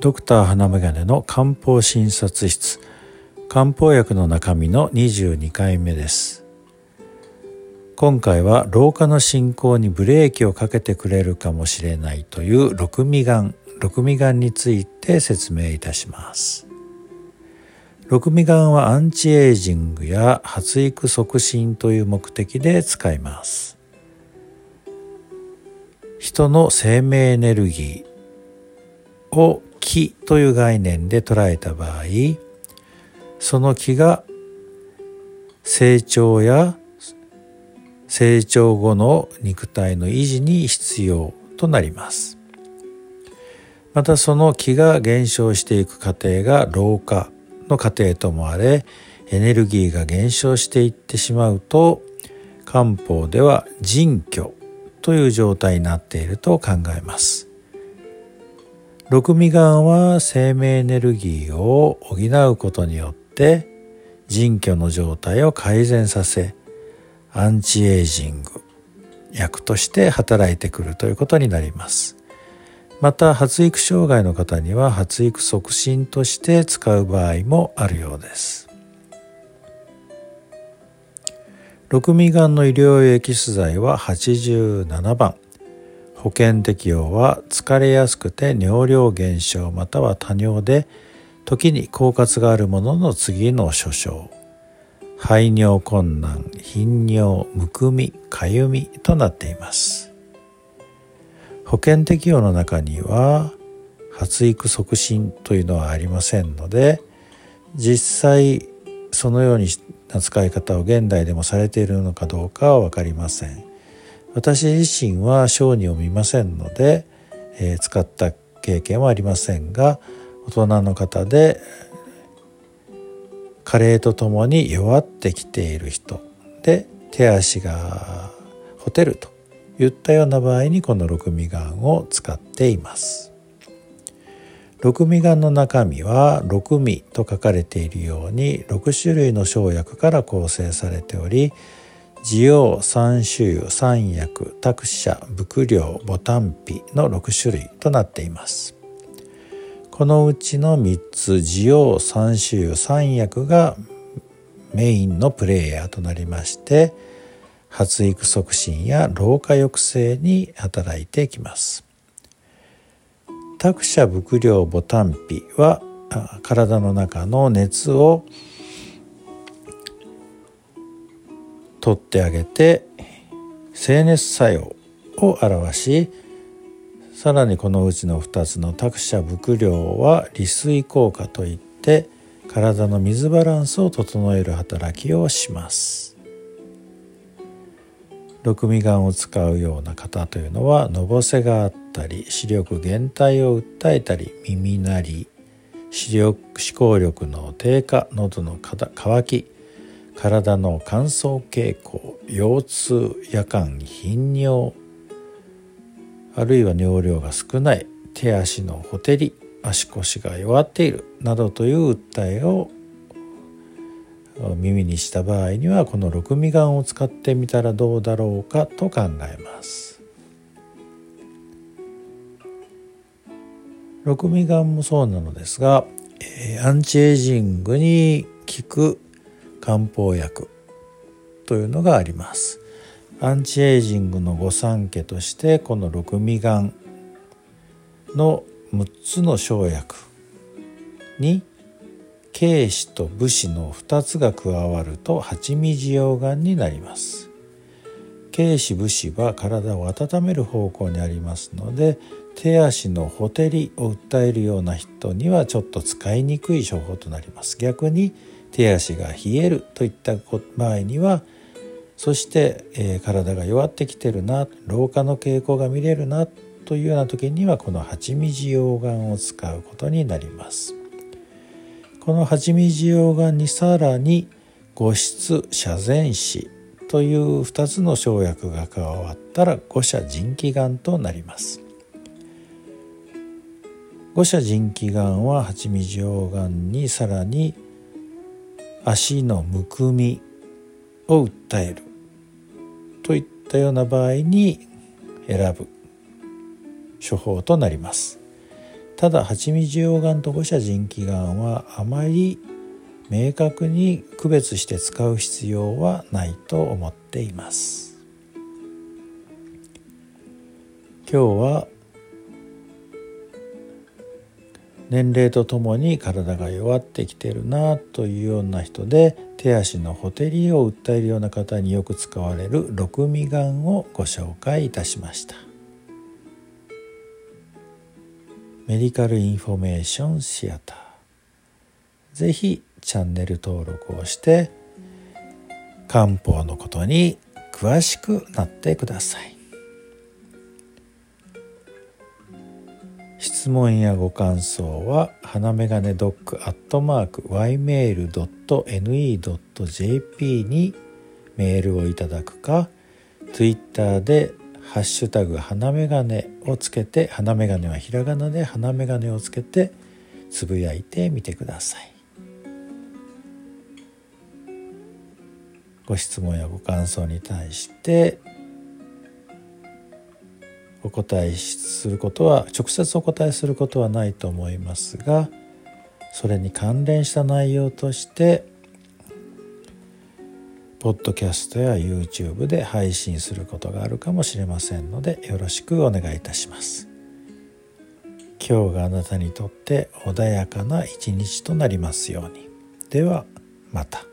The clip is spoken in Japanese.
ドクター花眼鏡の漢方診察室。漢方薬の中身の22回目です。今回は老化の進行にブレーキをかけてくれるかもしれないという六味丸六味丸について説明いたします。六味丸はアンチエイジングや発育促進という目的で使います。人の生命エネルギーを気という概念で捉えた場合その気が成長や成長後の肉体の維持に必要となります。またその気が減少していく過程が老化の過程ともあれエネルギーが減少していってしまうと漢方では人虚という状態になっていると考えます。六味丸は生命エネルギーを補うことによって人虚の状態を改善させアンチエイジング薬として働いてくるということになります。また発育障害の方には発育促進として使う場合もあるようです。六味がんの医療用エキス剤は87番。保険適用は疲れやすくて尿量減少または多尿で時に狡猾があるものの次の諸症。排尿困難頻尿むくみかゆみとなっています。保険適用の中には発育促進というのはありませんので実際そのような使い方を現代でもされているのかどうかは分かりません。私自身は小児を見ませんので、えー、使った経験はありませんが大人の方で加齢とともに弱ってきている人で手足がほてると言ったような場合にこの六味丸を使っています。六味丸の中身は六味と書かれているように6種類の生薬から構成されており滋養三種油三薬託舎伏量ボタンピの6種類となっていますこのうちの3つ滋養三種油三薬がメインのプレイヤーとなりまして発育促進や老化抑制に働いてきます。託舎伏量ボタンピは体の中の熱を取ってあげて静熱作用を表しさらにこのうちの2つの託舎伏量は利水効果といって体の水バランスを整える働きをします。六味丸を使うような方というのはのぼせがあったり視力減退を訴えたり耳鳴り視力思考力の低下喉の渇き体の乾燥傾向腰痛夜間頻尿あるいは尿量が少ない手足のほてり足腰が弱っているなどという訴えを耳にした場合にはこの六味丸を使ってみたらどうだろうかと考えます六味丸もそうなのですが、えー、アンチエイジングに効く漢方薬というのがあります。アンチエイジングの御三家としてこの六味丸の6つの生薬に軽視と武士の2つが加わると八味滋養丸になります。軽視武士は体を温める方向にありますので手足のほてりを訴えるような人にはちょっと使いにくい処方となります。逆に手足が冷えるといった場合にはそして、えー、体が弱ってきてるな老化の傾向が見れるなというような時にはこの八味滋養丸を使うことになります。この八味滋養丸にさらに五質遮前子という2つの生薬が加わったら五者腎気丸となります五者腎気丸は八味滋養丸にさらに足のむくみを訴える。といったような場合に選ぶ処方となります。ただ八味受容がんと五者腎気がんはあまり明確に区別して使う必要はないと思っています。今日は年齢とともに体が弱ってきてるなというような人で手足のほてりを訴えるような方によく使われる六味丸をご紹介いたしました。メディカルインフォメーションシアター。ぜひチャンネル登録をして漢方のことに詳しくなってください。質問やご感想は花眼鏡ドッグアットマーク ymail.ne.jp にメールをいただくか Twitter でハッシュタグ花眼鏡をつけて花眼鏡はひらがなで花眼鏡をつけてつぶやいてみてください。ご質問やご感想に対してお答えすることは直接お答えすることはないと思いますがそれに関連した内容としてポッドキャストや YouTube で配信することがあるかもしれませんのでよろしくお願いいたします。今日があなたにとって穏やかな一日となりますように。ではまた。